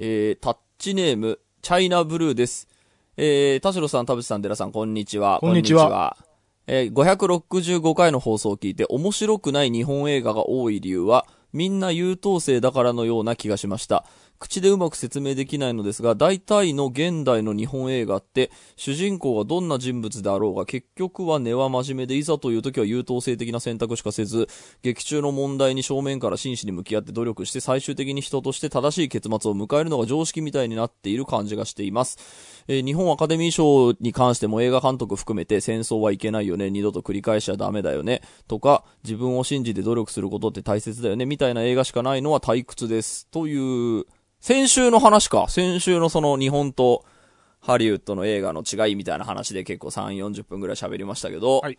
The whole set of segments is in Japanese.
えー、タッチネーム、チャイナブルーです。えー、田代さん、田淵さん、寺さん、こんにちは。こんにちはえー、565回の放送を聞いて面白くない日本映画が多い理由は、みんな優等生だからのような気がしました。口でうまく説明できないのですが、大体の現代の日本映画って、主人公がどんな人物であろうが、結局は根は真面目で、いざという時は優等生的な選択しかせず、劇中の問題に正面から真摯に向き合って努力して、最終的に人として正しい結末を迎えるのが常識みたいになっている感じがしています。えー日本アカデミー賞に関しても映画監督含めて戦争はいけないよね、二度と繰り返しちゃダメだよね、とか、自分を信じて努力することって大切だよね、みたいな映画しかないのは退屈です。という、先週の話か。先週のその日本とハリウッドの映画の違いみたいな話で結構3、40分ぐらい喋りましたけど、はい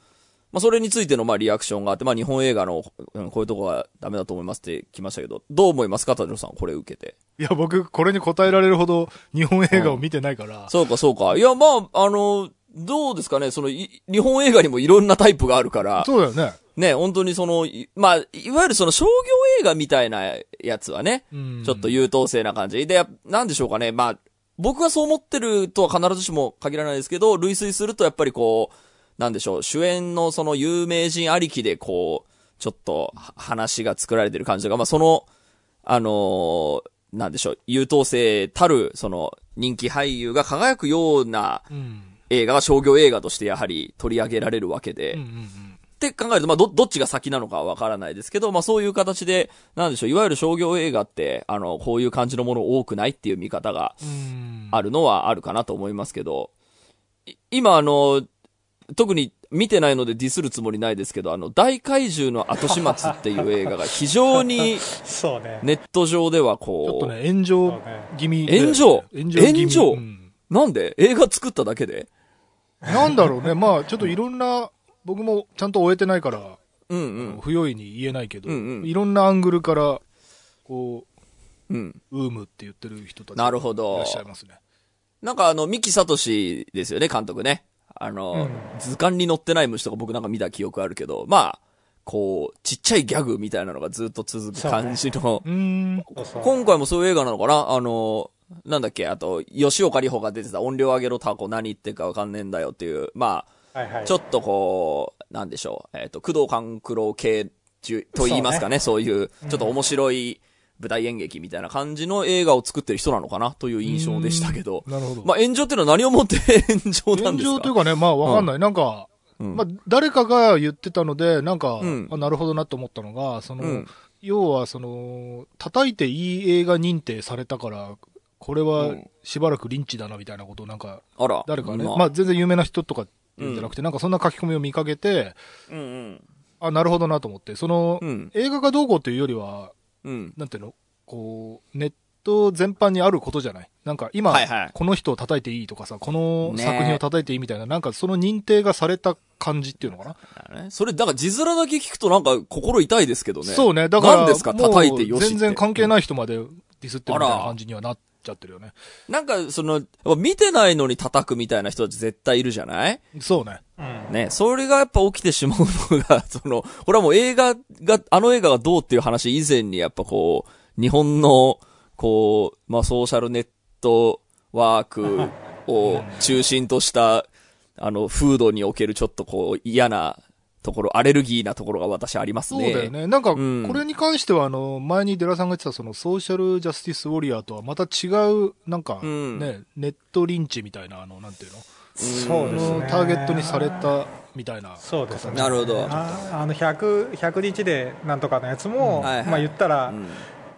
まあそれについてのまあリアクションがあって、まあ日本映画のうんこういうとこがダメだと思いますって来ましたけど、どう思いますか、田代さん、これ受けて。いや、僕、これに答えられるほど日本映画を見てないから、そうか、そうか。いや、まあ、あの、どうですかね、その、い日本映画にもいろんなタイプがあるから、そうだよね。ね、本当にその、いまあ、いわゆるその商業映画みたいなやつはね、うんちょっと優等生な感じ。で、やなんでしょうかね、まあ、僕はそう思ってるとは必ずしも限らないですけど、類推するとやっぱりこう、なんでしょう、主演のその有名人ありきでこう、ちょっとは話が作られてる感じとか、まあその、あのーなんでしょう、優等生たる、その、人気俳優が輝くようなうん。映画が商業映画としてやはり取り上げられるわけで、うんうんうん。って考えると、まあ、ど、どっちが先なのかはわからないですけど、まあ、そういう形で、なんでしょう、いわゆる商業映画って、あの、こういう感じのもの多くないっていう見方がうんあるのはあるかなと思いますけど、い今、あの、特に見てないのでディスるつもりないですけど、あの、大怪獣の後始末っていう映画が非常に そうね。ネット上ではちょっことう、ね、炎上気味で。炎上？炎上？うんなんで？映画作っただけで？なんだろうね。まあ、ちょっといろんな、僕もちゃんと終えてないから、うんうん。不用意に言えないけど、うんうん。いろんなアングルから、こうん。う、ウームって言ってる人たちなるほど。いらっしゃいますね。なんかあの、三木聡ですよね、監督ね。あの、図鑑に載ってない虫とか僕なんか見た記憶あるけど、まあ、こう、ちっちゃいギャグみたいなのがずっと続く感じの、今回もそういう映画なのかな？あの、なんだっけ、あと、吉岡里帆が出てた音量上げろタコ何言ってるかわかんねえんだよっていう、まはいはい。あ、ちょっとこう、なんでしょう、えっ、と、工藤官九郎系と言いますかね、そういう、ちょっと面白い舞台演劇みたいな感じの映画を作ってる人なのかなという印象でしたけど、なるほど。まあ、炎上っていうのは何をもって 炎上なん炎ですか？上というかね、まあわかんない。なんか、うん。まあ誰かが言ってたので、なんか、うん。あなるほどなと思ったのが、その、うん。要はその、叩いていい映画認定されたから、これうはん。しばらくリンチだなみたいなことをなんか、あら。誰かね、まあ。まあ全然有名な人とかじゃなくて、なんかそんな書き込みを見かけて、うんうん。あ、なるほどなと思って、その、うん。映画がどうこうというよりは、うん。なんていうのこう、ネット全般にあることじゃない？なんか今、はいはいこの人を叩いていいとかさ、このね作品を叩いていいみたいな、なんかその認定がされた感じっていうのかな、それ、だから字面だけ聞くとなんか心痛いですけどね。そうね、だから、何ですか叩いてよし全然関係ない人までディスってるみたいな感じにはなっちゃってるよね。なんか、その、見てないのに叩くみたいな人たち絶対いるじゃない？そうね。うん。ね、それがやっぱ起きてしまうのが、その、これはもう映画が、あの映画がどうっていう話以前にやっぱこう、日本の、こう、まあソーシャルネットワークを中心とした、あの、風土におけるちょっとこう、嫌なところ、アレルギーなところが私ありますね。そうだよね。なんか、うんこれに関しては、あの、前にデラさんが言ってた、その、ソーシャルジャスティスウォリアーとはまた違う、なんか、うんね、ネットリンチみたいな、あの、なんていうの？そうですね。ターゲットにされたみたいな。そうですね。なるほど。ああの100、100日でなんとかのやつも、うんはいはいまあ言ったらう、ん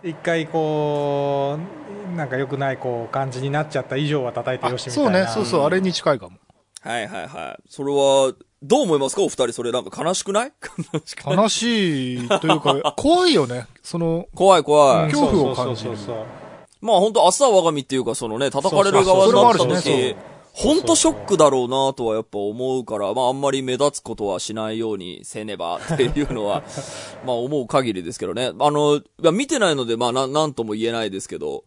一回こう、なんか良くないこう感じになっちゃった以上は叩いてあよしみたいな。そうね、そうそう、あれに近いかも。はいはいはい。それは、どう思いますか？お二人、それなんか悲しくない？悲しくない悲しいというか、怖いよね。その、怖い怖い。恐怖を感じるまあ本当明日は我が身っていうか、そのね、叩かれる側になったそうそうそれもあるし時、本当ショックだろうなとはやっぱ思うから、まああんまり目立つことはしないようにせねばっていうのは、まあ思う限りですけどね。あの、いや見てないので、まあなん、なんとも言えないですけど、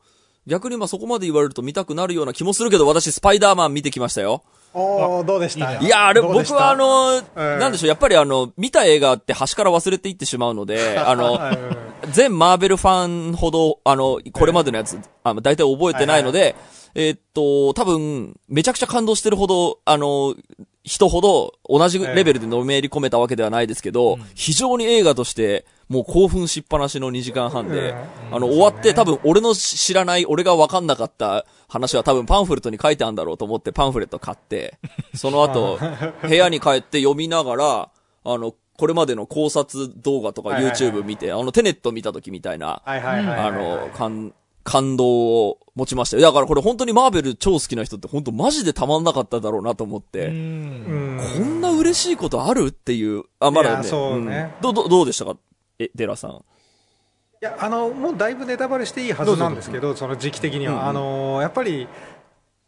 逆にまあそこまで言われると見たくなるような気もするけど、私スパイダーマン見てきましたよ。おー、どうでした？いや、あれ、僕はあ、の、ええなんでしょう、やっぱりあの、見た映画って端から忘れていってしまうので、あの、はい。全マーベルファンほど、あの、これまでのやつ、あの、大体覚えてないので、えーっと、多分、めちゃくちゃ感動してるほど、あの、人ほど同じレベルでのめり込めたわけではないですけど、非常に映画として、もう興奮しっぱなしの2時間半で、うんあの、終わって多分俺の知らない、俺が分かんなかった話は多分パンフレットに書いてあるんだろうと思ってパンフレット買って、その後、部屋に帰って読みながら、あの、これまでの考察動画とか YouTube 見て、あの、テネット見た時みたいな。あの、感、感動を持ちましたよ。だからこれ本当にマーベル超好きな人って本当マジでたまんなかっただろうなと思って、うんうん、こんな嬉しいことあるっていう、あ、まだね。そうねんどう、どう、どうでしたか？え、デラさん。いやあのもうだいぶネタバレしていいはずなんですけど、その時期的には、うんうんあのやっぱり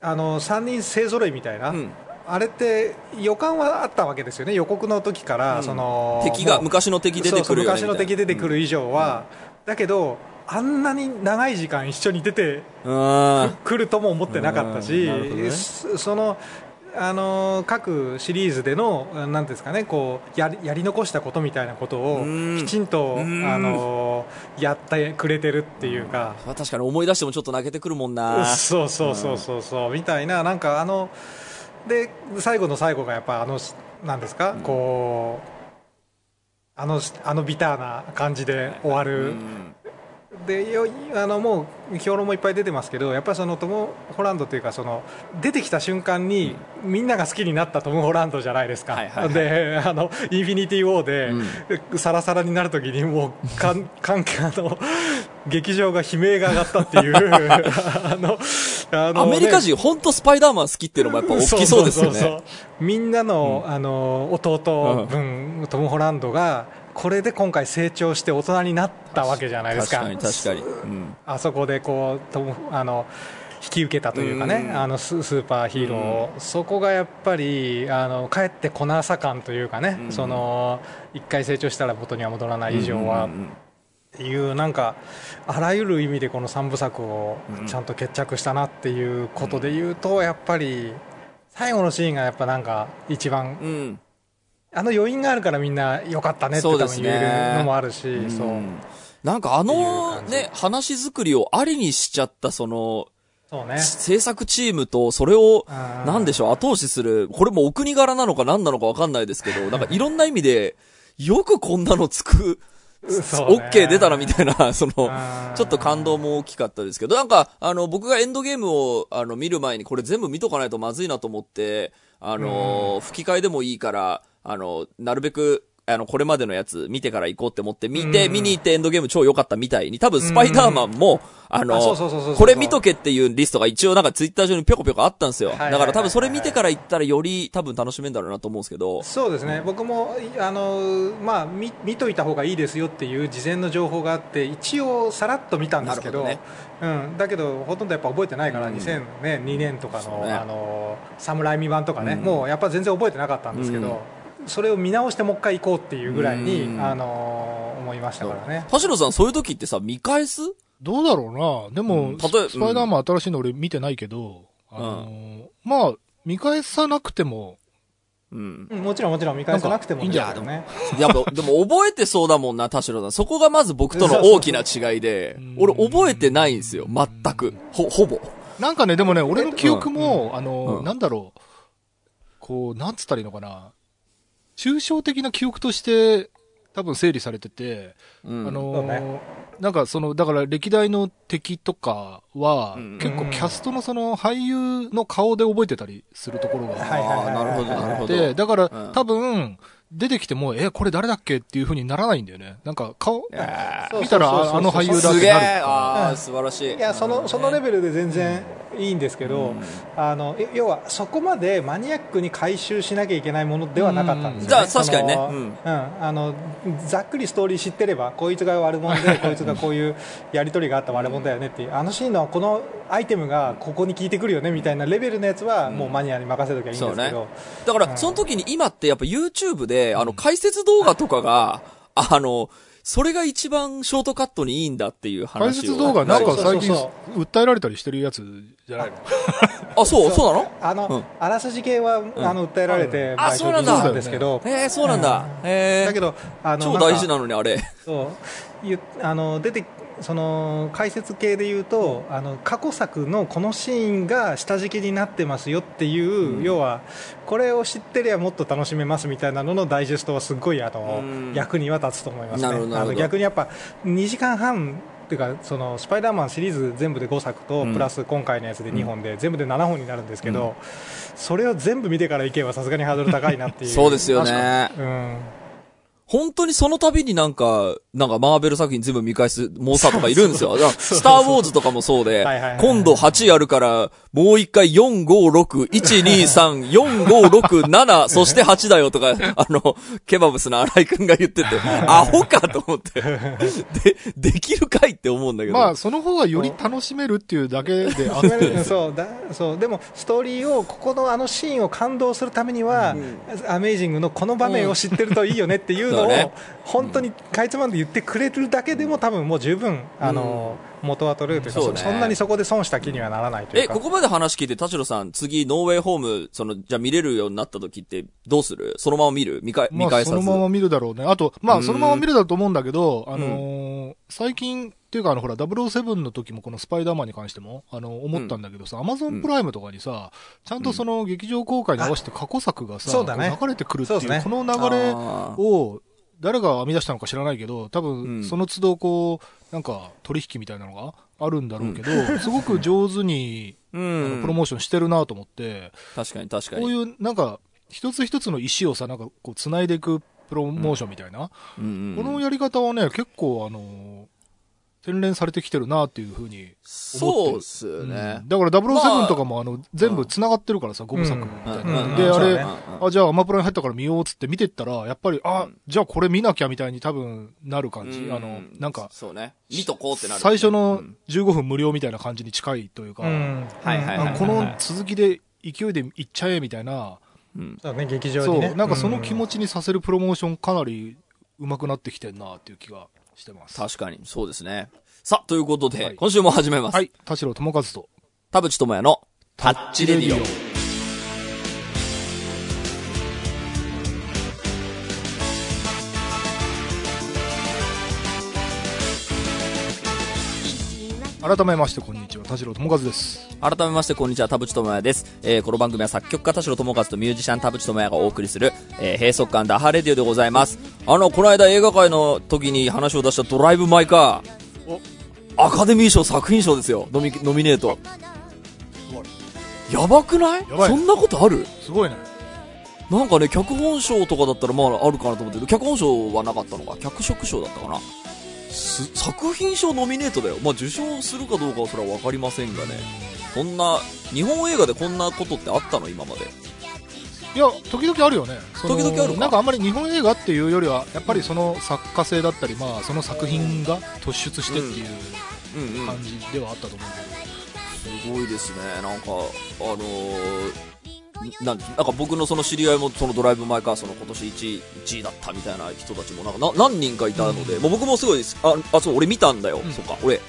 あの3人勢ぞろいみたいな、うん。あれって予感はあったわけですよね、予告の時から、うん。その敵が、昔の敵出てくるよね昔の敵出てくる以上は、だけど、あんなに長い時間一緒に出て。くるとも思ってなかったし、ね。そそのあの各シリーズでのなんですかねこうやりやり残したことみたいなことをうん。きちんとうん。あのやってくれてるっていうか、まあ確かに思い出してもちょっと泣けてくるもんな。そうそうそうそうそう。みたいななんかあので最後の最後がやっぱあのなんですか、こうあのあのビターな感じで終わうる。ん。でよあのもう評論もいっぱい出てますけどやっぱりそのトム・ホランドというかその出てきた瞬間にみんなが好きになったトム・ホランドじゃないですか、はいはいはいであのインフィニティ・ウォーで、サラサラになるときにもうかん かんあの劇場が悲鳴が上がったっていう。あのあのアメリカ人、本当スパイダーマン好きっていうのもやっぱ大きそうですよね。みんなの,、あの弟分、トム・ホランドがこれで今回成長して大人になったわけじゃないですか。確かに確かに。うん。あそこでこうトムあの引き受けたというかね、うん。あのススーパーヒーローを、そこがやっぱりあの帰ってこなさ感というかね、うん。その一回成長したら元には戻らない以上は、っていうなんかあらゆる意味でこの3部作をうん。ちゃんと決着したなっていうことで言うと、やっぱり最後のシーンがやっぱなんか一番うん。あの余韻があるからみんな良かったねって多分言えるのもあるしそう,、うんなんかあのね、話作りをありにしちゃったその、そうね。制作チームとそれを、うんなんでしょう、後押しする、これもお国柄なのか何なのかわかんないですけど、なんかいろんな意味で、よくこんなのつく、そうね。OK 出たなみたいな、その、うんちょっと感動も大きかったですけど、なんか、あの、僕がエンドゲームを、あの、見る前にこれ全部見とかないとまずいなと思って、あの、吹き替えでもいいから、あの、なるべく、あの、これまでのやつ見てから行こうって思って見て、うん。見に行ってエンドゲーム超良かったみたいに、多分スパイダーマンも、あのこれ見とけっていうリストが一応なんかツイッター上にぴょこぴょこあったんですよ。だから多分それ見てから行ったらより多分楽しめんだろうなと思うんですけど、そうですね、僕もあの、まあ、見見といた方がいいですよっていう事前の情報があって、一応、さらっと見たんですけど、なるうん、だけど、ほとんどやっぱ覚えてないから、うん。2002年とかの、ね。あの侍未版とかね、うん。もうやっぱ全然覚えてなかったんですけど、うんそれを見直してもう一回行こうっていうぐらいに、うんあの思いましたからね。田代さんそういう時ってさ、見返す？どうだろうな。でも、うん例えスパイダーマン新しいの俺見てないけど、あのーまあ、見返さなくても、うん。うんもちろんもちろん見返さなくてもいいんじゃない？けどね。やっぱ、でも覚えてそうだもんな、田代さん。そこがまず僕との大きな違いでうん、俺覚えてないんですよ、全く。ほ、ほぼ。なんかね、でもね、俺の記憶も、あのーうんなんだろう、こう、なんつったらいいのかな。抽象的な記憶として、多分整理されてて、うん。あのーね。なんかその、だから歴代の敵とかは、うん。結構キャストのその俳優の顔で覚えてたりするところがはいはいはいああ、なるほど、なるほど。で、だから、うん。多分、出てきても、え、これ誰だっけっていう風にならないんだよね。なんか顔、見たらああの俳優だってなる。ああ、うん素晴らしい。いやそのそのレベルで全然いいんですけど、うん。あのい要はそこまでマニアックに回収しなきゃいけないものではなかったんですよ、ね。うん。じゃあ確かにね。うん。うん。あのざっくりストーリー知ってればこいつが悪者でこいつがこういうやり取りがあった悪者だよねっていうあのシーンのこのアイテムがここに効いてくるよねみたいなレベルのやつはもうマニアに任せときゃいいんですけど、だから、その時に今ってやっぱ YouTube で、あの、解説動画とかが、あの、それが一番ショートカットにいいんだっていう解話を。説動画なんか最近そうそう訴えられたりしてるやつじゃないの？あ、そう、そう。なの？あの、うん。あらすじ系は、あの訴えられて、あそうなんだ。ですけど、へえ、そうなんだ。へえ。だけど、あの超大事なのにあれ。かそう。ゆあの出てその解説系で言うと、あの過去作のこのシーンが下敷きになってますよっていう、うん。要は、これを知ってりゃもっと楽しめますみたいなののダイジェストはすごいあの、うん。役には立つと思いますね。あの逆にやっぱ2時間半っていうかそのスパイダーマンシリーズ全部で5作と、うん。プラス今回のやつで2本で、全部で7本になるんですけど、それを全部見てから行けばさすがにハードル高いなっていう。そうですよね。うん本当にその度になんか、なんかマーベル作品全部見返す猛者とかいるんですよ。だからスターウォーズとかもそうで今度8やるから、もう一回4、5、6、1、2、3、4、5、6、7、そして8だよとか、あの、ケバブスの荒井くんが言ってて、アホかと思って。で、できるかいって思うんだけど。まあ、その方がより楽しめるっていうだけであっ うんて、そうだそうでもストーリーをここのあのシーンを感動するためには、アメイジングのこの場面を知ってるといいよねっていうのを、そうね。本当にかいつまんで言ってくれるだけでも多分もう十分あの、元は取れるというかそうね。そんなにそこで損した気にはならないというえ、かここまで話聞いて、田代さん、次、ノーウェイホーム、その、じゃあ見れるようになった時って、どうする？そのまま見る？見か見まあ、返さず。そのまま見るだろうね。あと、まあ、うん。そのまま見るだと思うんだけど、あのー最近、っていうか、あの、ほら、007の時もこのスパイダーマンに関しても、あの、思ったんだけどさ、アマゾンプライムとかにさ、ちゃんとその劇場公開に合わせて過去作がさ、ね。流れてくるっていう、そうね。この流れを、誰が編み出したのか知らないけど、多うん。分、その都度こう、なんか、取引みたいなのがあるんだろうけど、すごく上手に、うあん。のプロモーションしてるなと思って、確かに確かに。こういう、なんか、一つ一つの石をさ、なんかこう、繋いでいくプロモーションみたいな、うんうんこのやり方はね、結構あのー洗練されてきてるなっていうふうにそうっすようねん。だからまあ007とかもあの、全部繋がってるからさ、5部作みたいな。うんで、あれ、そうねあ、じゃあアマプラに入ったから見ようっつって見てったら、やっぱり、あ、じゃあこれ見なきゃみたいに多分なる感じ。うんあの、なんか、そうね。見とこうってなる。最初のうん15分無料みたいな感じに近いというか、うんはいはいはいあこの続きで勢いでいっちゃえみたいな、うん。そうね劇場そう、にねなんかその気持ちにさせるプロモーションかなり上手くなってきてんなっていう気がしてます。確かに、そうですね。さあ、ということで、はい今週も始めます。はい、田代智和と、田淵智也のタッチレディオ。改めましてこんに田代智和です。改めまして、こんにちは、田淵智也です。えー、この番組は作曲家田代智和とミュージシャン田淵智也がお送りする、えー、閉塞感ダハレディオでございます。あの、この間映画界の時に話を出したドライブ・マイ・カー。アカデミー賞作品賞ですよ。ノミ、ノミネート。やばくない？やばいそんなことある？すごいね。なんかね、脚本賞とかだったらまああるかなと思ってる。脚本賞はなかったのか。脚色賞だったかな。す作品賞ノミネートだよ。まあ受賞するかどうかはそれはわかりませんがね。こんな、日本映画でこんなことってあったの？今まで。いや、時々あるよね。時々あるか？なんかあんまり日本映画っていうよりは、やっぱりその作家性だったり、まあその作品が突出してっていううんうん。感じではあったと思うすごいですね。なんか、あのーなんなんか僕のその知り合いもそのドライブ・マイ・カーその今年1位 ,1 位だったみたいな人たちもなんかな何人かいたので、もう僕もすごいです。ああそう俺見たんだよ、うん。そっか。俺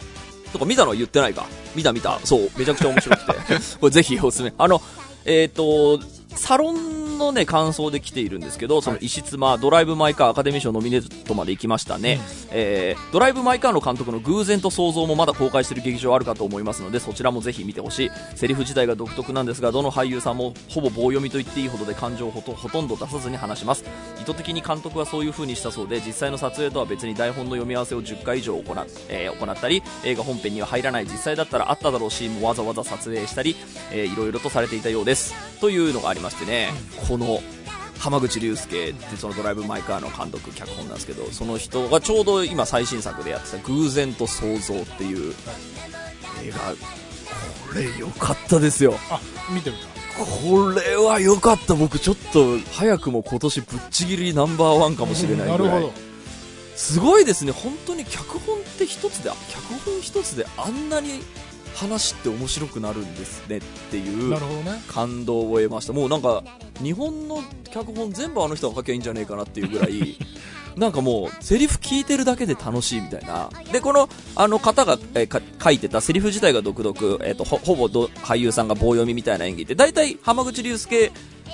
とか見たのは言ってないか。見た見た。そうめちゃくちゃ面白くて。これぜひおすすめ。あのえっ、とサロンのね感想で来ているんですけどその石妻、ドライブ・マイ・カーアカデミー賞ノミネートまで行きましたね、えードライブ・マイ・カーの監督の偶然と想像もまだ公開している劇場あるかと思いますのでそちらもぜひ見てほしい。セリフ自体が独特なんですがどの俳優さんもほぼ棒読みと言っていいほどで感情をほとほとんど出さずに話します。意図的に監督はそういう風にしたそうで実際の撮影とは別に台本の読み合わせを10回以上行っ,、えー行ったり映画本編には入らない実際だったらあっただろうシーンもわざわざ撮影したり、えーいろいろとされていたようです。というのがありましてねこの浜口竜介ってそのドライブ・マイ・カーの監督脚本なんですけどその人がちょうど今最新作でやってた「偶然と想像」っていう映画。これ良かったですよ。あ、見てみた。これは良かった。僕ちょっと早くも今年ぶっちぎりナンバーワンかもしれないぐらい。なるほど。すごいですね。本当に脚本って一つで脚本一つであんなに話って面白くなるんですねっていう。感動を得ましたもうなんか日本の脚本全部あの人が書きゃいいんじゃねえかなっていうぐらい なんかもう、セリフ聞いてるだけで楽しいみたいな。で、この、あの方が、えーか書いてたセリフ自体が独特、えっ、と、ほ、ほぼど俳優さんが棒読みみたいな演技って、大体、浜口竜介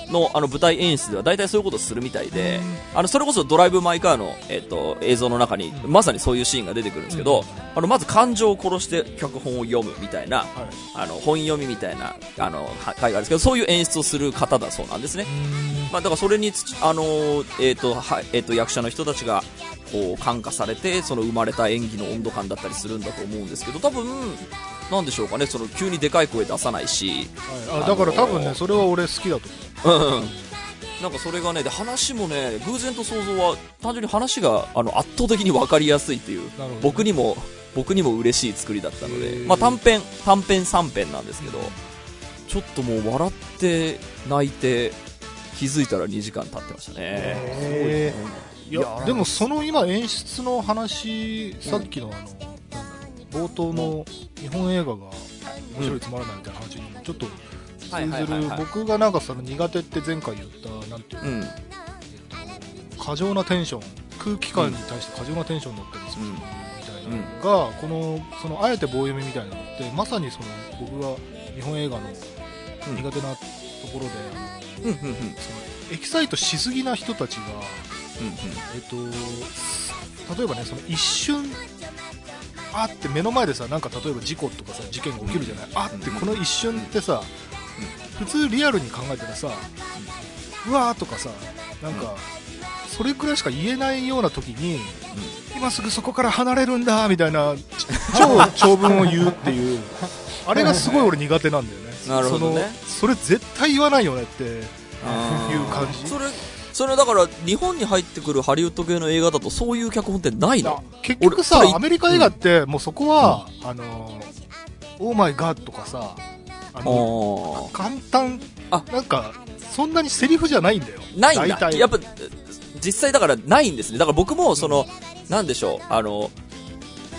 の、あの、舞台演出では大体そういうことするみたいで、あの、それこそドライブ・マイ・カーの、えっ、と、映像の中に、まさにそういうシーンが出てくるんですけど、あの、まず感情を殺して脚本を読むみたいな、あの、本読みみたいな、あの、は回があるんですけど、そういう演出をする方だそうなんですね。まあ、だからそれにつ、あのーえっ、と、はい、えっ、と、役者の人たちが、こう、感化されて、その生まれた演技の温度感だったりするんだと思うんですけど、多分、なんでしょうかね、その、急にでかい声出さないし、はい。あだから多分ね、それは俺好きだとう。ん。なんかそれがね、で、話もね、偶然と想像は、単純に話が、あの、圧倒的に分かりやすいっていう、なるほど僕にも、僕にも嬉しい作りだったので、まあ短編、短編3編なんですけど、ちょっともう笑って、泣いて、気づいたら2時間経ってましたね。へいやでもその今演出の話さっきのあの、なん冒頭の日本映画が面白いつまらないみたいな話にもちょっと通ずる。僕がなんかその苦手って前回言ったなんていうの、うん。えっと過剰なテンション。空気感に対して過剰なテンションだったりするうん。みたいなのが、このそのあえて棒読みみたいなのってまさにその僕が日本映画のうん。苦手なところで、うん。そのエキサイトしすぎな人たちがうん、えっと、例えばね、その一瞬、あって目の前でさ、なんか例えば事故とかさ、事件が起きるじゃない、あってこの一瞬ってさ、普通リアルに考えたらさ、うわーとかさ、なんか、それくらいしか言えないような時に、今すぐそこから離れるんだみたいな超長文を言うっていう、あれがすごい俺苦手なんだよね。なるほどね。そのそれ絶対言わないよねっていう感じ。それ、それだから、日本に入ってくるハリウッド系の映画だと、そういう脚本ってないの？結局さアメリカ映画ってもうそこは、あのオーマイガーとかさあのあ簡単あ。なんかそんなにセリフじゃないんだよ。ーないんだ。やっぱ、実際だからないんですね。だから僕も、その、なんでしょう、あの、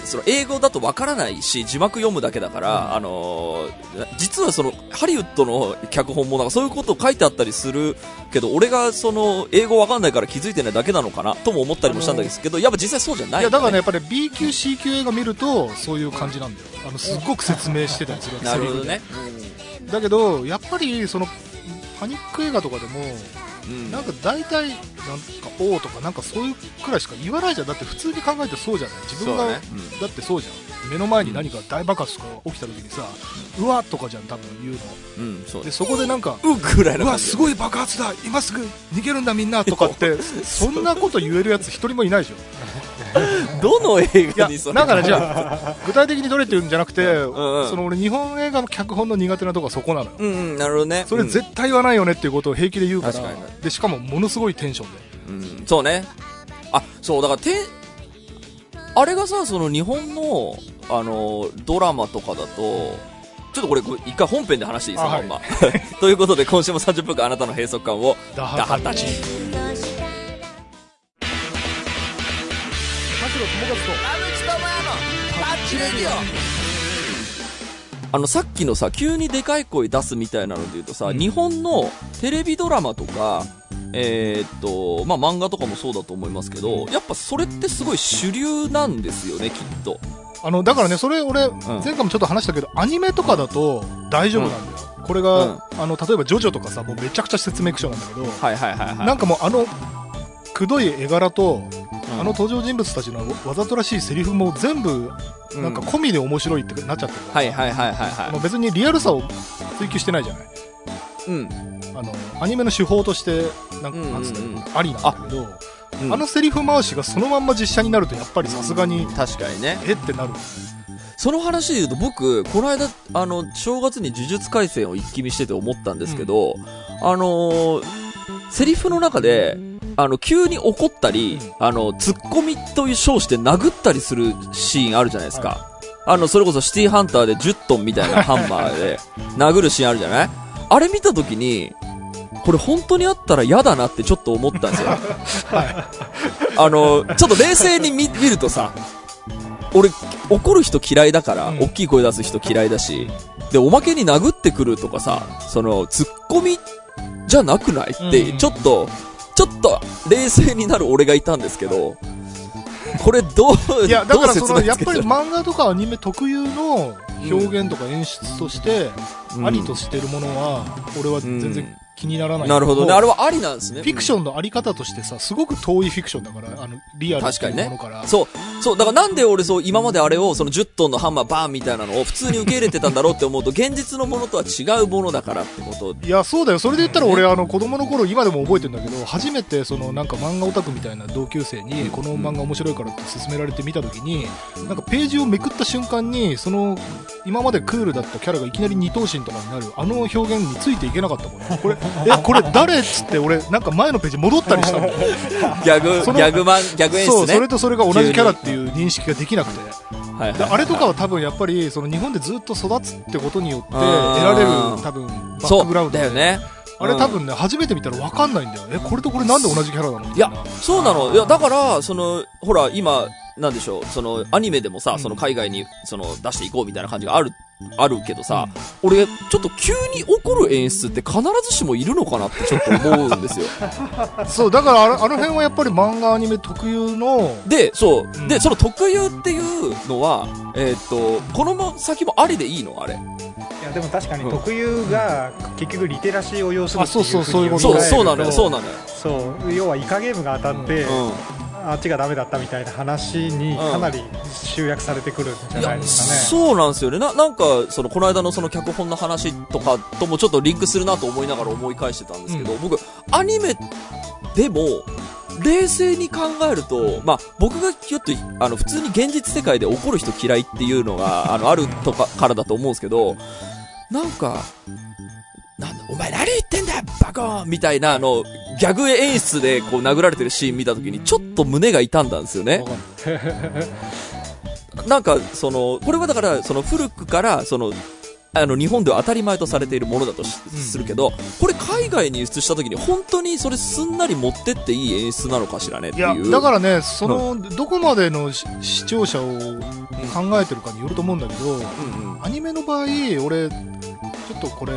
その英語だとわからないし、字幕読むだけだから、あのー実はその、ハリウッドの脚本もなんかそういうこと書いてあったりするけど、俺がその、英語わかんないから気づいてないだけなのかなとも思ったりもしたんですけど、やっぱ実際そうじゃないいやだからねね。やっぱり B 級 C 級映画見るとそういう感じなんだよあのすっごく説明してたりするなるほどね。だけどやっぱりそのパニック映画とかでもうん。なんか大体なんか「おー」とかなんかそういうくらいしか言わないじゃん。だって普通に考えてそうじゃない？自分がだね。だってそうじゃん。目の前に何か大爆発とか起きた時にさ、うわとかじゃん多分言うの。うん、そう。で。そこでなんかうぐらいうなわ。すごい爆発だ今すぐ逃げるんだみんなとかってそんなこと言えるやつ一人もいないでしょ どの映画にそれだからじゃあ具体的にどれって言うんじゃなくて、んうんその俺日本映画の脚本の苦手なとこはそこなのようんうん、なるほどね。それ絶対言わないよねっていうことを平気で言うから、確かにねでしかもものすごいテンションでうん、うんそうね。あ、そう、だから、て、あれがさ、その日本の、あの、ドラマとかだと、ちょっとこれ、一回本編で話していいですか、あはい。ということで、今週も30分間あなたの閉塞感を、ダダハタチ。田代友あの、さっきのさ、急にでかい声出すみたいなので言うとさ、日本のテレビドラマとか、えーっと、まあ、漫画とかもそうだと思いますけど、やっぱそれってすごい主流なんですよね、きっと。あのだからねそれ俺、前回もちょっと話したけどアニメとかだと大丈夫なんだよ、これが、あの例えばジョジョとかさもうめちゃくちゃ説明口調なんだけど、はいはいはいはい。なんかもうあのくどい絵柄と、うんあの登場人物たちのわざとらしいセリフも全部うんなんか込みで面白いってなっちゃってるから、はいはいはいはいはまあ、別にリアルさを追求してないじゃない。い。うん。あのアニメの手法としてなんかうんうんうんなんつったらありなんだけど、うん。あのセリフ回しがそのまんま実写になるとやっぱりさすがに確かにね。えってなる。その話で言うと僕、この間、あの、正月に呪術廻戦を一気見してて思ったんですけど、あのーセリフの中で、あの、急に怒ったり、あの、ツッコミという称して殴ったりするシーンあるじゃないですか。あの、それこそシティハンターで10トンみたいなハンマーで 殴るシーンあるじゃない？あれ見た時に、これ本当にあったら嫌だなってちょっと思ったんですよ。あの、ちょっと冷静に見見るとさ、俺、怒る人嫌いだから、うん。大きい声出す人嫌いだし、で、おまけに殴ってくるとかさ、その、ツッコミじゃなくない？って、うん。ちょっと、ちょっと、冷静になる俺がいたんですけど、これどう、いや、だからその、やっぱり漫画とかアニメ特有の表現とか演出として、うんありとしてるものは、俺は全然気にならない。なるほどね。あれはありなんですね。フィクションのあり方としてさ、すごく遠いフィクションだから、あの、リアルっていうものから。そう、そう、だからなんで俺そう、今まであれを、その10トンのハンマーバーンみたいなのを普通に受け入れてたんだろうって思うと、現実のものとは違うものだからってこといや、そうだよ。それで言ったら俺、あの、子供の頃、今でも覚えてるんだけど、初めて、その、なんか漫画オタクみたいな同級生に、この漫画面白いからって勧められて見たときに、なんかページをめくった瞬間に、その、今までクールだったキャラがいきなり二等身とかになる、あの表現についていけなかったもんね。これ、え、これ誰っつって俺、なんか前のページ戻ったりしたもん。ギャグ、ギャグマン、ギャグ演そう、出ね。それとそれが同じキャラっていう認識ができなくて。はいはいであれとかは多分やっぱり、その日本でずっと育つってことによって、得られる多分、バックグラウンドでそうだよね。あれ多分ね、初めて見たら分かんないんだよ。え、これとこれなんで同じキャラなの？いやそうなの。いや、だから、その、ほら、今、なんでしょう、その、アニメでもさ、その海外に、その、出していこうみたいな感じがある、あるけどさ、俺、ちょっと急に起こる演出って必ずしもいるのかなってちょっと思うんですよ。そう、だからあのあの辺はやっぱり漫画アニメ特有の、で、そう。んで、その特有っていうのは、えーっと、このま先もありでいいの？あれ。いやでも確かに特有が結局リテラシーを要するあそうそうそういうことそう、ふにそうなのよ、そうなのよ。そう要はイカゲームが当たって、うん。あっちがダメだったみたいな話にかなり集約されてくるんじゃないですかね、そうなんですよね。な、なんか、その、この間のその脚本の話とかともちょっとリンクするなと思いながら思い返してたんですけど、僕、アニメでも、冷静に考えると、まあ、僕がちょっと、あの、普通に現実世界で怒る人嫌いっていうのが、あの、あるとか、からだと思うんですけど、なんか、なんだ、お前何言ってんだよバコーンみたいな、あの、ギャグ演出でこう殴られてるシーン見たときに、ちょっと胸が痛んだんですよね。なんか、その、これはだから、その古くから、その、あの、日本では当たり前とされているものだとしするけど、これ海外に輸出した時に本当にそれすんなり持ってっていい演出なのかしらねっていう。、だからね、その、どこまでのし視聴者を考えてるかによると思うんだけど、うんうん。アニメの場合、俺、ちょっとこれ、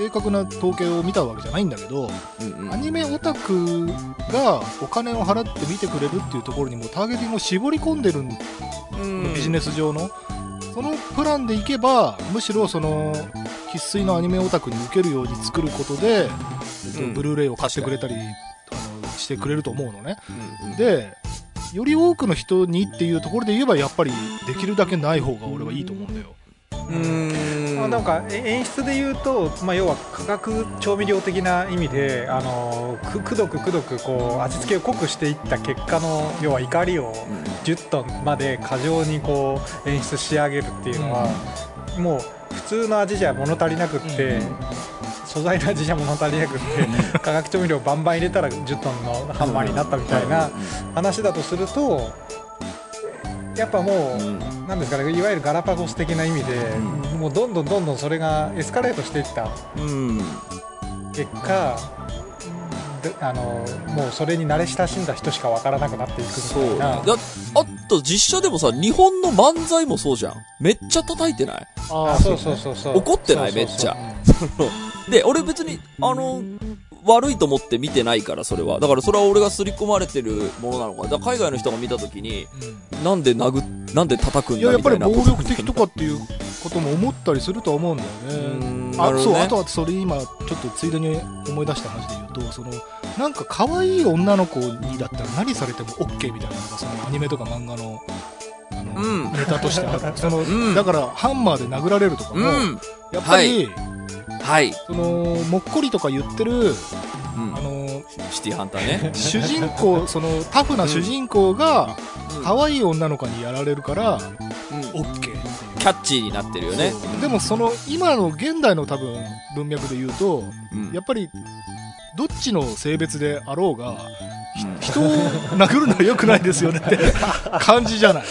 正確な統計を見たわけじゃないんだけど、うんうん。アニメオタクがお金を払って見てくれるっていうところにもターゲティングを絞り込んでるんうん。ビジネス上の、そのプランでいけばむしろその生粋のアニメオタクに受けるように作ることで、えっとうん。ブルーレイを買ってくれたりあのしてくれると思うのね。うんうん。でより多くの人にっていうところで言えばやっぱりできるだけない方が俺はいいと思うんだようーん。まあ、なんかえ演出で言うと、まあ、要は化学調味料的な意味であのくくどくくどくこう味付けを濃くしていった結果の要は怒りを10トンまで過剰にこう演出仕上げるっていうのは、もう普通の味じゃ物足りなくって、うん。素材の味じゃ物足りなくって化学調味料バンバン入れたら10トンのハンマーになったみたいな話だとするとやっぱもう。うんなんですかね、いわゆるガラパゴス的な意味で、もうどんどんどんどんそれがエスカレートしていったうん。結果、であのもうそれに慣れ親しんだ人しかわからなくなっていくみたいな。だあと実写でもさ日本の漫才もそうじゃん。めっちゃ叩いてない？ああそうそうそうそう。怒ってない？そうそうそうめっち で俺別にあの悪いと思って見てないからそれは。だからそれは俺が刷り込まれてるものなのか。なだ海外の人が見た時になんで殴っなんで叩くんいやだやっぱり暴力的とかっていうことも思ったりするとは思うんだようんね。あそうあとはそれ今ちょっとついでに思い出した話で言うとそのなんか可愛い女の子にだったら何されても OK みたいなのがそのアニメとか漫画のあの、うん。ネタとしてある。その、ん。だからハンマーで殴られるとかも、うん。やっぱり、はい、そのもっこりとか言ってるうん。あのシティハンターね。主人公そのタフな主人公が可愛い女の子にやられるから、うん。OK っていう。キャッチーになってるよね。でもその今の現代の多分文脈で言うとうん。やっぱりどっちの性別であろうがうん。人を殴るのは良くないですよねって感じじゃない。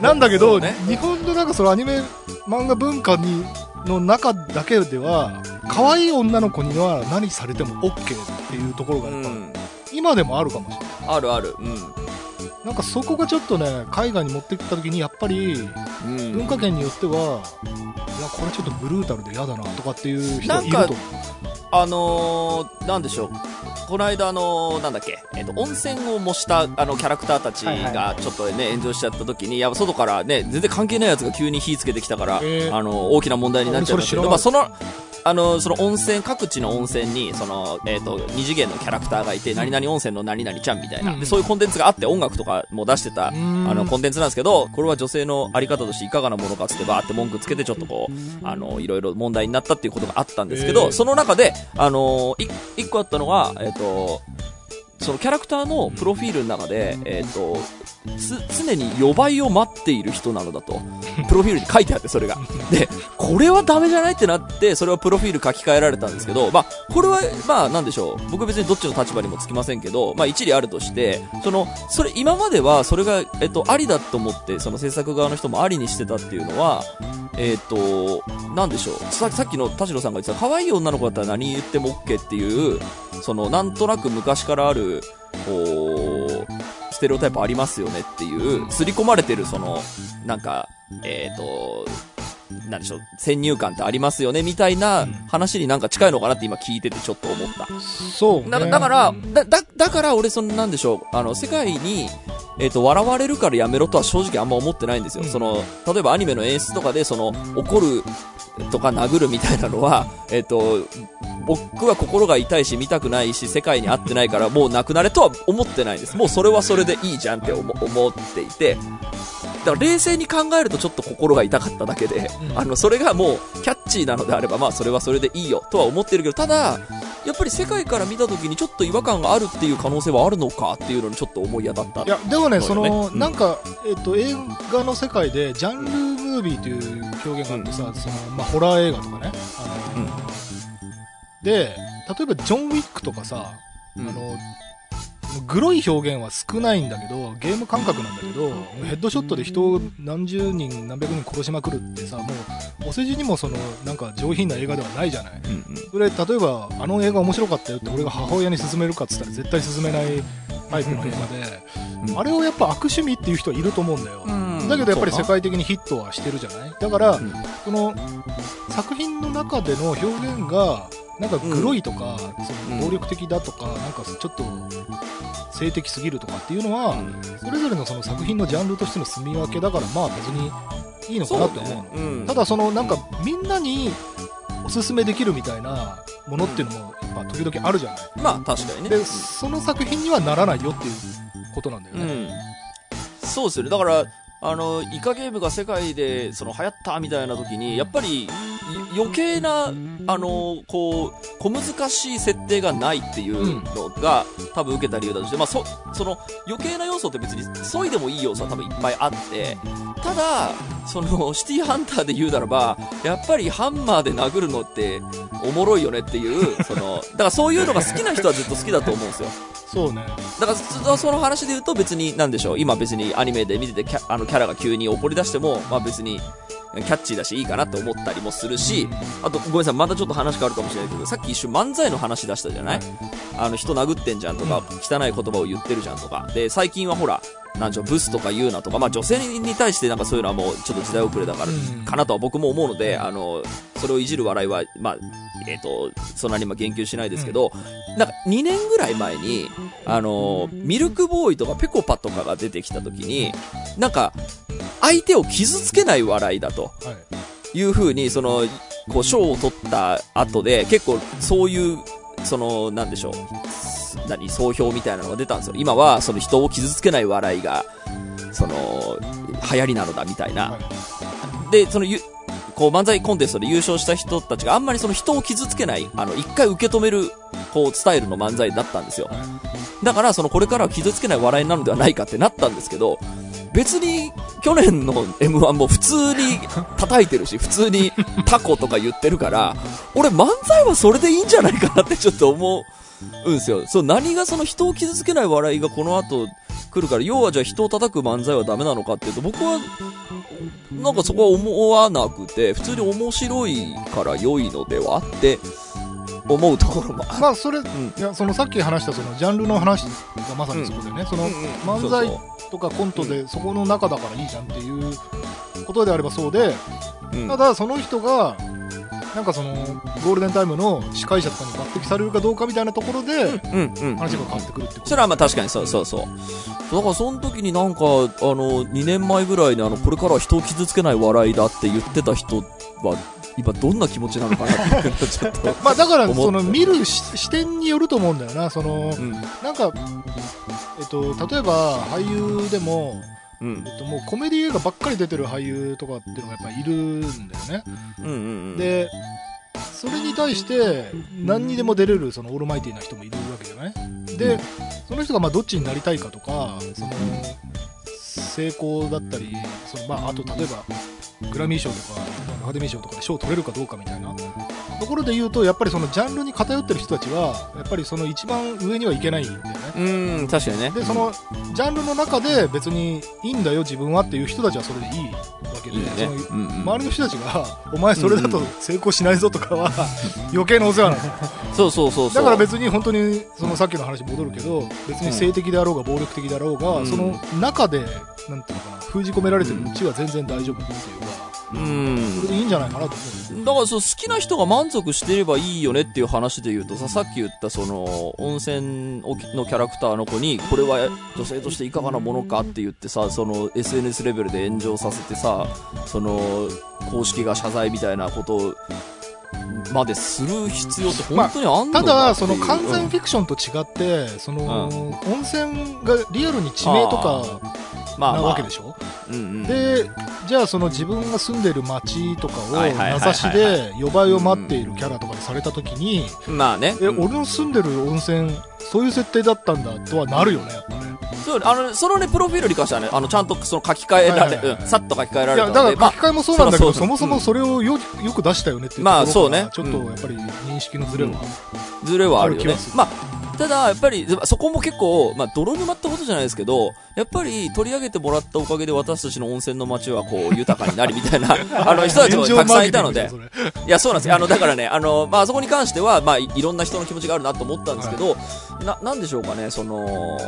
なんだけど、ね。日本のなんかそのアニメ漫画文化にの中だけでは可愛い女の子には何されても OK っていうところがやっぱ、うん。今でもあるかもしれない。あるある。うんなんかそこがちょっとね海外に持ってきた時にやっぱりうん。文化圏によってはいやこれちょっとブルータルで嫌だなとかっていう人ないると。あのー、なんでしょう。この間、あのー、なんだっけ、えっ、と、温泉を模した、あの、キャラクターたちはいが、ちょっとね、炎上しちゃった時に、やっぱ外からね、全然関係ないやつが急に火つけてきたから、へー。あの、大きな問題になっちゃう。んですけど、まあ、その、あの、その温泉、各地の温泉に、その、えっ、と、二次元のキャラクターがいて、何々温泉の何々ちゃんみたいな、うん。でそういうコンテンツがあって、音楽とかも出してた、あん。の、コンテンツなんですけど、これは女性のあり方としていかがなものかつってバーって文句つけて、ちょっとこう、あの、いろいろ問題になったっていうことがあったんですけど、その中で、あのい一個あったのは、えっ、と、そのキャラクターのプロフィールの中で、えっ、と、つ、常に予売を待っている人なのだと、プロフィールに書いてあって、それが。で、これはダメじゃないってなって、それはプロフィール書き換えられたんですけど、まあ、これは、まあ、なんでしょう。僕別にどっちの立場にもつきませんけど、まあ、一理あるとして、その、それ、今までは、それが、えっと、ありだと思って、その制作側の人もありにしてたっていうのは、えっと、なんでしょう。ささっきの田代さんが言ってた、可愛い女の子だったら何言っても OK っていう、その、なんとなく昔からある、こう、ステレオタイプありますよねっていう、刷り込まれてる、その、なんか、えっ、と、なんでしょう、先入観ってありますよねみたいな話になんか近いのかなって今聞いててちょっと思った。そう、ね。だだからうん、だ、だ、だから俺そのなんでしょう、あの、世界に、えっ、と、笑われるからやめろとは正直あんま思ってないんですよ。うんその、例えばアニメの演出とかで、その、怒るとか殴るみたいなのは、えっ、と、僕は心が痛いし見たくないし世界に合ってないからもうなくなれとは思ってないんです。もうそれはそれでいいじゃんって思思っていて、だから冷静に考えるとちょっと心が痛かっただけで、うん。あの、それがもうキャッチーなのであれば、まあそれはそれでいいよとは思ってるけど、ただ、やっぱり世界から見た時にちょっと違和感があるっていう可能性はあるのかっていうのにちょっと思い当たった。いや、でもね、その、うん。なんか、えっと、映画の世界で、ジャンルムービーという表現があってさ、その、まあ、ホラー映画とかね。あので、例えば、ジョン・ウィックとかさ、うん。あの、グロい表現は少ないんだけど、ゲーム感覚なんだけど、ヘッドショットで人を何十人、何百人殺しまくるってさ、もう、お世辞にもその、なんか上品な映画ではないじゃない。うんうんそれ、例えば、あの映画面白かったよって俺が母親に勧めるかっつったら絶対勧めないタイプの映画で、うんあれをやっぱ悪趣味っていう人はいると思うんだよ。うんだけどやっぱり世界的にヒットはしてるじゃない？だから、うんその作品の中での表現が、なんかグロいとか、その暴力的だとか、なんかちょっと性的すぎるとかっていうのは、それぞれのその作品のジャンルとしての住み分けだから、まあ別にいいのかなって思うの。うんただそのなんかみんなにおすすめできるみたいなものっていうのもやっぱ時々あるじゃない？まあ確かにね。で、その作品にはならないよっていうことなんだよね。うん。そうですよね。だから、あの、イカゲームが世界で、その、流行ったみたいな時に、やっぱり、余計な、あの、こう、小難しい設定がないっていうのが、多分受けた理由だとして、まあ、そ、その、余計な要素って別に、そいでもいい要素は多分いっぱいあって、ただ、その、シティハンターで言うならば、やっぱりハンマーで殴るのって、おもろいよねっていう、その、だからそういうのが好きな人はずっと好きだと思うんですよ。そうね。だからそ、その話で言うと別に、なんでしょう、今別にアニメで見ててキャあのキャラが急に怒り出しても、まあ別に、キャッチーだしいいかなと思ったりもするし、あと、ごめんなさい、またちょっと話変わるかもしれないけど、さっき一瞬漫才の話出したじゃない、あの、人殴ってんじゃんとか、汚い言葉を言ってるじゃんとか。で、最近はほら、なんちょ、ブスとか言うなとか、まあ女性に対してなんかそういうのはもうちょっと時代遅れだから、かなとは僕も思うので、あの、それをいじる笑いは、まあ、えっ、と、そんなに今言及しないですけど、なんか2年ぐらい前に、あの、ミルクボーイとかペコパとかが出てきた時に、なんか、相手を傷つけない笑いだとはい。いう風に、その、こう、賞を取った後で、結構そういう、その、なんでしょう、何、総評みたいなのが出たんですよ。今は、その人を傷つけない笑いが、その、流行りなのだみたいな。はいで、そのゆ、こう漫才コンテストで優勝した人たちがあんまりその人を傷つけない、あの、一回受け止める、こう、スタイルの漫才だったんですよ。だから、そのこれからは傷つけない笑いなのではないかってなったんですけど、別に、去年の M1 も普通に叩いてるし、普通にタコとか言ってるから、俺漫才はそれでいいんじゃないかなってちょっと思うんですよ。そう、何がその人を傷つけない笑いがこの後来るから、要はじゃあ人を叩く漫才はダメなのかっていうと、僕は、なんかそこは思わなくて、普通に面白いから良いのではって思うところもあまあ、それ、ん。いや、そのさっき話したそのジャンルの話がまさにそこでね、その漫才とかコントでそこの中だからいいじゃんっていうことであればそうで、うん。ただその人が、なんかその、ゴールデンタイムの司会者とかに抜擢されるかどうかみたいなところで、うんうん。話が変わってくるってこと。それはまあ確かにそうそうそう。だからその時になんか、あの、2年前ぐらいにあの、これからは人を傷つけない笑いだって言ってた人は、今どんな気持ちなのかなってちょっと。まあだから、その、見るし視点によると思うんだよな。その、うん。なんか、えっと、例えば俳優でも、うん。えっと、もうコメディ映画ばっかり出てる俳優とかっていうのがやっぱいるんだよね。うんうんうん。で、それに対して何にでも出れるそのオールマイティーな人もいるわけじゃない？で、その人がまあどっちになりたいかとか、その、成功だったり、そのまあ、あと例えば、グラミー賞とか、アカデミー賞とかで賞を取れるかどうかみたいなところで言うと、やっぱりそのジャンルに偏ってる人たちは、やっぱりその一番上にはいけないんだよね。うん、確かにね。で、その、ジャンルの中で別にいいんだよ、自分はっていう人たちはそれでいいわけで、ねその。うんうん周りの人たちが、お前それだと成功しないぞとかは、余計なお世話なんだよ。そうそうそうそう。だから別に本当に、そのさっきの話戻るけど、別に性的であろうが暴力的であろうが、うんその中で、なんていうのかな、封じ込められてるうちは全然大丈夫っていうか、うん。それでいいんじゃないかなと思う。だからそう好きな人が満足していればいいよねっていう話で言うとささっき言ったその温泉のキャラクターの子にこれは女性としていかがなものかって言ってさその SNS レベルで炎上させてさその公式が謝罪みたいなことまでする必要って本当にあんのただ、その完全フィクションと違って、その、温泉がリアルに地名とかまあまあ。なわけでしょ、うんうん。で、じゃあその自分が住んでる町とかを名指しで呼ばいを待っているキャラとかにされた時に、まあね。え、うん。俺の住んでる温泉、そういう設定だったんだとはなるよね、やっぱね。そうあのそのねプロフィールに関してはねあのちゃんとその書き換えられ、はいはいはい。うんさっと書き換えられたので。だから書き換えもそうなんだけど、まあそもそもそれをよよく出したよねっていうところまあそうね。ちょっとやっぱり認識のズレは。ズレはあるよね。まあ、ただ、やっぱり、そこも結構、まあ、泥沼ってことじゃないですけど、やっぱり取り上げてもらったおかげで私たちの温泉の街はこう、豊かになりみたいな、あの人たちもたくさんいたので、いや、そうなんです。よ。あの、だからね、あの、まあ、あそこに関しては、まあ、いいろんな人の気持ちがあるなと思ったんですけど、な、なんでしょうかね、その、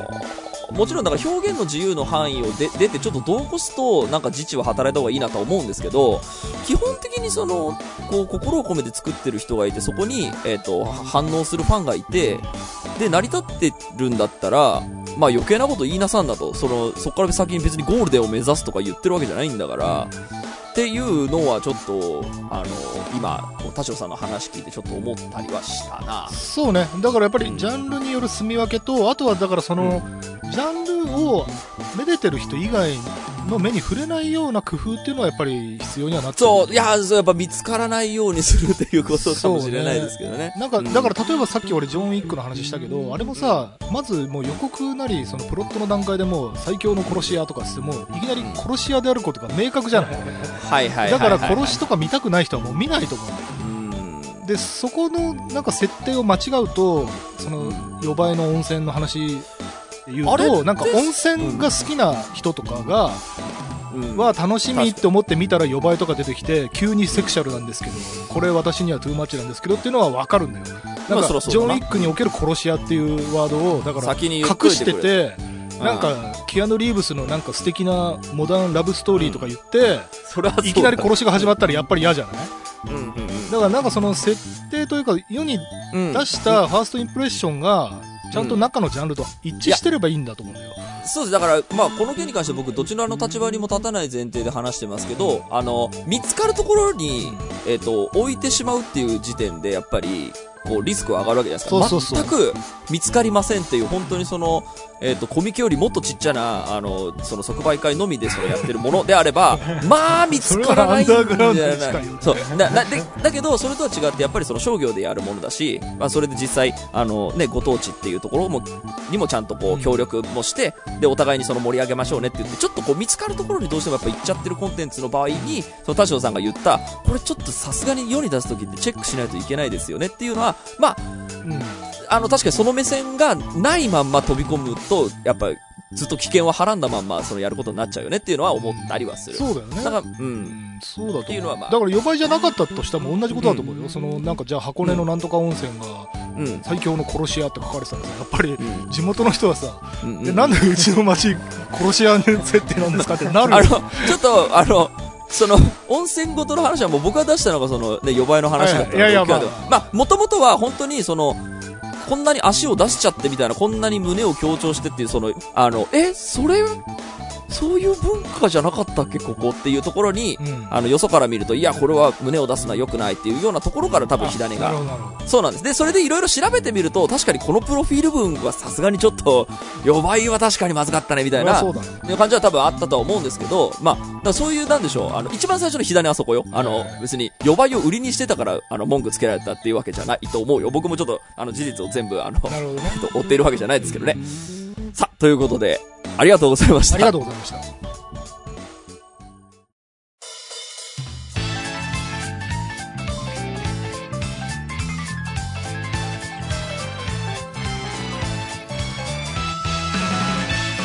もちろんだから表現の自由の範囲をで出てちょっと度を越すとなんか自治は働いた方がいいなとは思うんですけど基本的にそのこう心を込めて作ってる人がいてそこに、えー、と反応するファンがいてで成り立ってるんだったらまあ余計なこと言いなさんだとそのそこから先に別にゴールデンを目指すとか言ってるわけじゃないんだからっていうのはちょっとあの今田代さんの話聞いてちょっと思ったりはしたなそうね。だからやっぱりジャンルによる住み分けと、あとはだからその、ジャンルをめでてる人以外の目に触れないような工夫っていうのはやっぱり必要にはなってそう、いや、そうやっぱ見つからないようにするっていうことかもしれないですけどね。なんか、うだから例えばさっき俺ジョン・ウィックの話したけど、あれもさ、まずもう予告なり、そのプロットの段階でもう最強の殺し屋とかっつっても、いきなり殺し屋であることが明確じゃない。はいはいはいはい。だから殺しとか見たくない人はもう見ないと思うんだよ。うん。で、そこのなんか設定を間違うと、その、予売の温泉の話で言うあれ？ってと、なんか温泉が好きな人とかが、うんは楽しみって思って見たら予売とか出てきて、急にセクシャルなんですけど、これ私にはトゥーマッチなんですけどっていうのはわかるんだよ。なんか、まあそらそうだなジョン・ウィックにおける殺し屋っていうワードを、だから、先に言っと隠していてくれて、なんか、キアヌ・リーブスのなんか素敵なモダンラブストーリーとか言って、それはそうだ。いきなり殺しが始まったらやっぱり嫌じゃない？うんうんうん。だからなんかその設定というか、世にうん出したファーストインプレッションが、ちゃんと中のジャンルと一致してればいいんだと思うんだよ。そうです。だから、まあ、この件に関して僕、どちらの立場にも立たない前提で話してますけど、あの、見つかるところに、えっ、と、置いてしまうっていう時点で、やっぱり、こう、リスクは上がるわけじゃないですか。そうそうそう。全く見つかりませんっていう、本当にその、えっ、と、コミケよりもっとちっちゃな、あの、その即売会のみでそれやってるものであれば、まあ、見つからないんじゃないそう。だ、だ、で、だけど、それとは違って、やっぱりその商業でやるものだし、まあ、それで実際、あの、ね、ご当地っていうところも、にもちゃんとこう、協力もして、で、お互いにその盛り上げましょうねって言って、ちょっとこう、見つかるところにどうしてもやっぱ行っちゃってるコンテンツの場合に、その田代さんが言った、これちょっとさすがに世に出すときってチェックしないといけないですよねっていうのは、まあ、うん。あの、確かにその目線がないまんま飛び込むと、やっぱり、ずっと危険ははらんだまんま、そのやることになっちゃうよねっていうのは思ったりはする。そうだよね。だから、う。うんん、そうだと思う。っていうのはまあだから、予売じゃなかったとしても同じことだと思うよ。その、なんか、じゃあ、箱根のなんとか温泉が、うん。最強の殺し屋って書かれてたらさ、やっぱり、うん地元の人はさ、うんでなんでうちの町、殺し屋設定なんですかってなるあの、ちょっと、あの、その、温泉ごとの話はもう僕が出したのがその、ね、予売の話だったので、はいやいやまあ、もともとは本当にその、こんなに足を出しちゃってみたいな、こんなに胸を強調してっていう、その、あの、え、それ、そういう文化じゃなかったっけ、ここっていうところに、うんあの、よそから見ると、いや、これは胸を出すのは良くないっていうようなところから多分火種がそうなんです。で、それでいろいろ調べてみると、確かにこのプロフィール文はさすがにちょっと、予売は確かにまずかったね、みたいな、ね感じは多分あったとは思うんですけど、まあ、そういう、なんでしょう、あの、一番最初の火種はそこよ。あの、別に、予売を売りにしてたから、あの、文句つけられたっていうわけじゃないと思うよ。僕もちょっと、あの、事実を全部、あの、ね追っているわけじゃないですけどね。さあ、ということで、ありがとうございました。ありがとうございました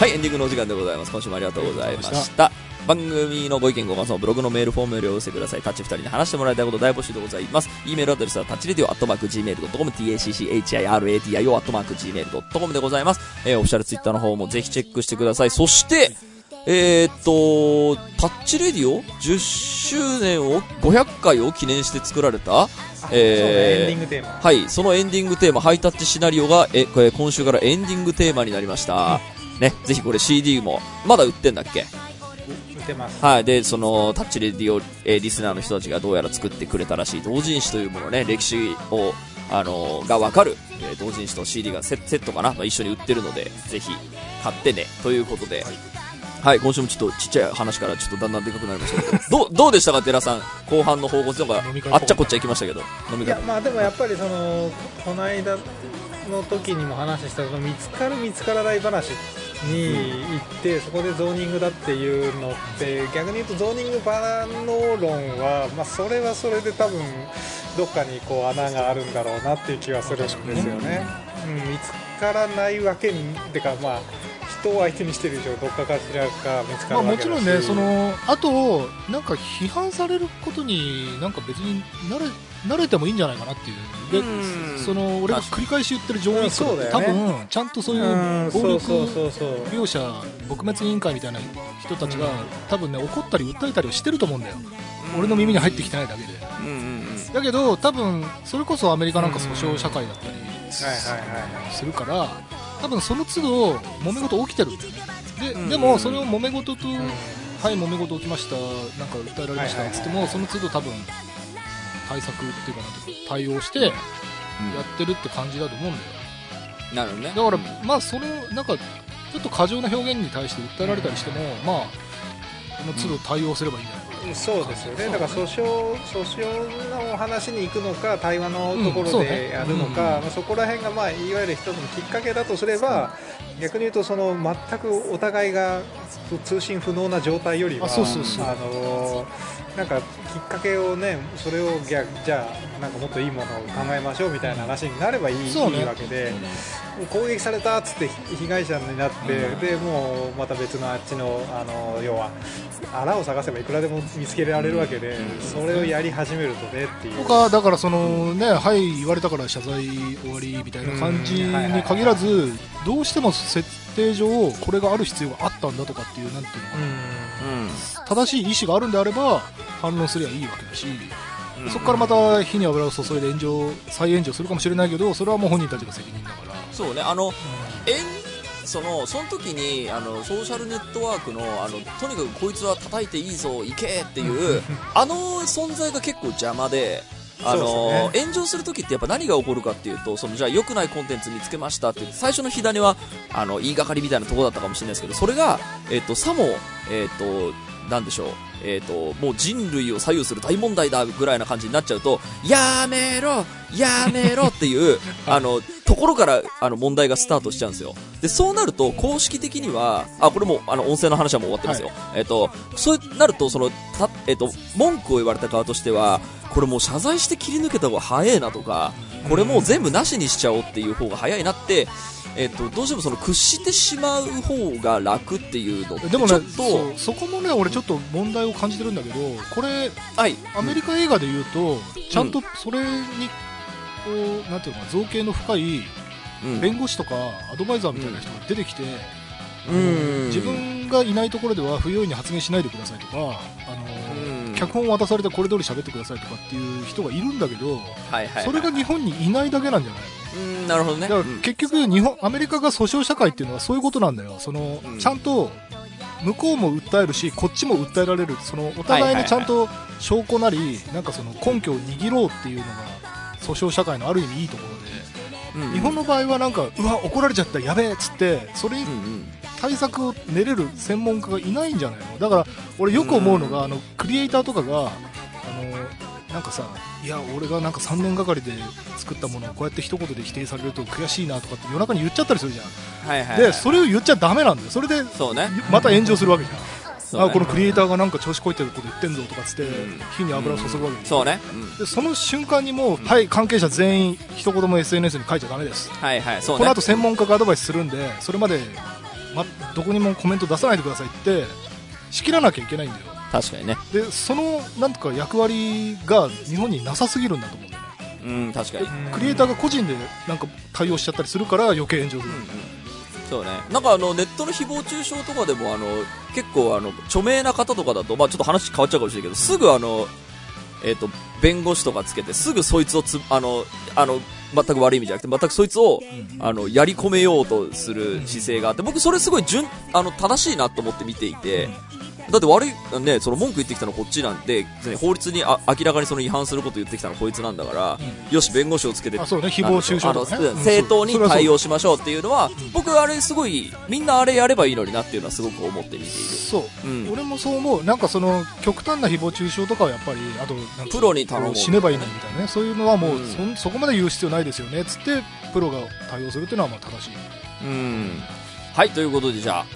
はい、エンディングのお時間でございます。今週もありがとうございま。した番組のご意見ご感想、ブログのメールフォームよりお寄せください。タッチ二人に話してもらいたいこと大募集でございます。e メールアドレスはタッチレディオアットマーク Gmail.com、tacchiradio アットマーク Gmail.com でございます。えー、オフィシャルツイッターの方もぜひチェックしてください。そして、えー、っと、タッチレディオ10周年を、500回を記念して作られた、そうねエンディンえグテーマー、はい、そのエンディングテーマ、ハイタッチシナリオが、え、これ今週からエンディングテーマになりました。ね、ぜひこれ CD も、まだ売ってんだっけ？はい。で、その、タッチレディオ、えーリスナーの人たちがどうやら作ってくれたらしい。同人誌というものね、歴史を、あのーがわかる、えー同人誌と CD がセセットかな、まあ、一緒に売ってるので、ぜひ買ってね、ということで、はい、今週もちょっとちっちゃい話からちょっとだんだんでかくなりましたけど、どう、どうでしたか、寺さん？後半の方向性が飲み会あっちゃこっちゃ行きましたけど、飲み会。いやまあでもやっぱりそのこの間の時にも話したその見つかる見つからない話に行って、そこでゾーニングだっていうのって逆に言うとゾーニングバノ論は、まあ、それはそれで多分どっかにこう穴があるんだろうなっていう気はするんですよね。うん、見つからないわけにてかまあ人を相手にしてる以上どっかかしらか見つかまあ、るわけだし、もちろんね、そのあと、なんか批判されることに、なんか別に慣れ慣れてもいいんじゃないかなっていう、でうん。その俺が繰り返し言ってる上うん位多そうだよね。分、ちゃんとそういううん。暴力描写、撲滅委員会みたいな人たちが、多分ね、怒ったり訴えたりをしてると思うんだよ、俺の耳に入ってきてないだけで。うんうんうん。だけど、多分それこそアメリカなんか訴訟社会だったりするから、多分その都度、揉め事起きてる。でうんでも、それを揉め事と、うんはい、揉め事起きました、なんか訴えられましたはいはいはいつっても、その都度多分、対策っていうかな対応してやってるって感じだと思うんだよ。なるほどね。だから、まあ、その、なんか、ちょっと過剰な表現に対して訴えられたりしても、まあ、その都度対応すればいいんじゃない？そうですよね、だから訴訟訴訟の話に行くのか、対話のとこうんそうね。ろでやるのか、まあ、そこら辺が、まあ、いわゆる一つのきっかけだとすれば、逆に言うとその、全くお互いが通信不能な状態よりは、あのなんかきっかけをね、それをじゃあ、じゃあなんかもっといいものを考えましょうみたいな話になればいい,、ね。いいわけで。攻撃されたっつって被害者になって、でもうまた別のあっちのあの要は穴を探せばいくらでも見つけられるわけで、それをやり始めるとねっていう。とか、だからそのね、はい、言われたから謝罪終わりみたいな感じに限らず、どうしても設定上、これがある必要があったんだとかっていう、なんていうのかな、うん。正しい意思があるんであれば、反論すればいいわけだし、そこからまた火に油を注いで炎上、再炎上するかもしれないけど、それはもう本人たちの責任だから。そうね、あの、えんそのその時にあのソーシャルネットワークのあのとにかくこいつは叩いていいぞ行けっていう あの存在が結構邪魔で。あのう炎上するときってやっぱ何が起こるかっていうとそのじゃあ良くないコンテンツ見つけましたって最初の火種はあの言いがかりみたいなところだったかもしれないですけどそれが、えっとさも、えっとなんでしょう、えっともう人類を左右する大問題だぐらいな感じになっちゃうとやめろやめろっていう あのところからあの問題がスタートしちゃうんですよ。でそうなると公式的にはあこれもあの音声の話はもう終わってますよ、えっとそうなるとそのた、えっと文句を言われた側としてはこれもう謝罪して切り抜けた方が早いなとかこれもう全部なしにしちゃおうっていう方が早いなってえっと、どうしてもその屈してしまう方が楽っていうのでもねそこもね俺ちょっと問題を感じてるんだけどこれはいアメリカ映画で言うとちゃんとそれにこうなんていうのかな造形の深いうん。弁護士とかアドバイザーみたいな人が出てきて、うん。自分がいないところでは不用意に発言しないでくださいとか、あのうん。脚本渡されてこれ通り喋ってくださいとかっていう人がいるんだけど、はいはいはい。それが日本にいないだけなんじゃない？うん、なるほどね。のだから結局日本、アメリカが訴訟社会っていうのはそういうことなんだよ。その、うんちゃんと、向こうも訴えるし、こっちも訴えられる。その、お互いにちゃんと証拠なり、なんかその根拠を握ろうっていうのが、訴訟社会のある意味いいところで、うん日本の場合はなんか、うわ、怒られちゃった、やべえっつって、それにうんうん。対策を練れる専門家がいないんじゃないの？だから俺よく思うのが、あのクリエイターとかがあのなんかさいや俺がなんか3年がかりで作ったものをこうやって一言で否定されると悔しいなとかって夜中に言っちゃったりするじゃん、はいはい。でそれを言っちゃダメなんだよ。それでそうね。また炎上するわけじゃん、ね。あこのクリエイターがなんか調子こいてること言ってんぞとかっつって、うん。火に油を注ぐわけでそうね。うんでその瞬間にもう、はい関係者全員一言も SNS に書いちゃダメです。はいはい、そうね。この後専門家がアドバイスするんでそれまで、ま、どこにもコメント出さないでくださいって仕切らなきゃいけないんだよ確かにね。でそのなんとか役割が日本になさすぎるんだと思うんだよねうん、確かに。クリエイターが個人でなんか対応しちゃったりするから余計炎上する、そうね。なんかあの、ネットの誹謗中傷とかでも、あの、結構あの、著名な方とかだと、まあちょっと話変わっちゃうかもしれないけど、すぐあの、えっ、と、弁護士とかつけて、すぐそいつをつ、あの、あの、全く悪い意味じゃなくて、全くそいつを、あの、やり込めようとする姿勢があって、僕それすごい順、あの、正しいなと思って見ていて、だって悪い、ね、その文句言ってきたのこっちなんで、法律にあ明らかにその違反すること言ってきたのこいつなんだから、よし、弁護士をつけて、あそうね誹謗中傷とかね。正当に対応しましょうっていうのは、僕あれすごい、みんなあれやればいいのになっていうのはすごく思って見ている。そう、うん。俺もそう思う。なんかその極端な誹謗中傷とかはやっぱりあとプロに頼もう。死ねばいいのにみたいなね。そういうのはもう、うん。そんそこまで言う必要ないですよね。っつってプロが対応するっていうのはまあ正しい。うん。はい、ということでじゃあ、はい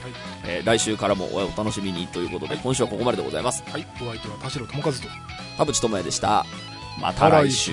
えー来週からもお楽しみにということで、今週はここまででございます。はいお相手は田代智和と田淵智也でした。また来週。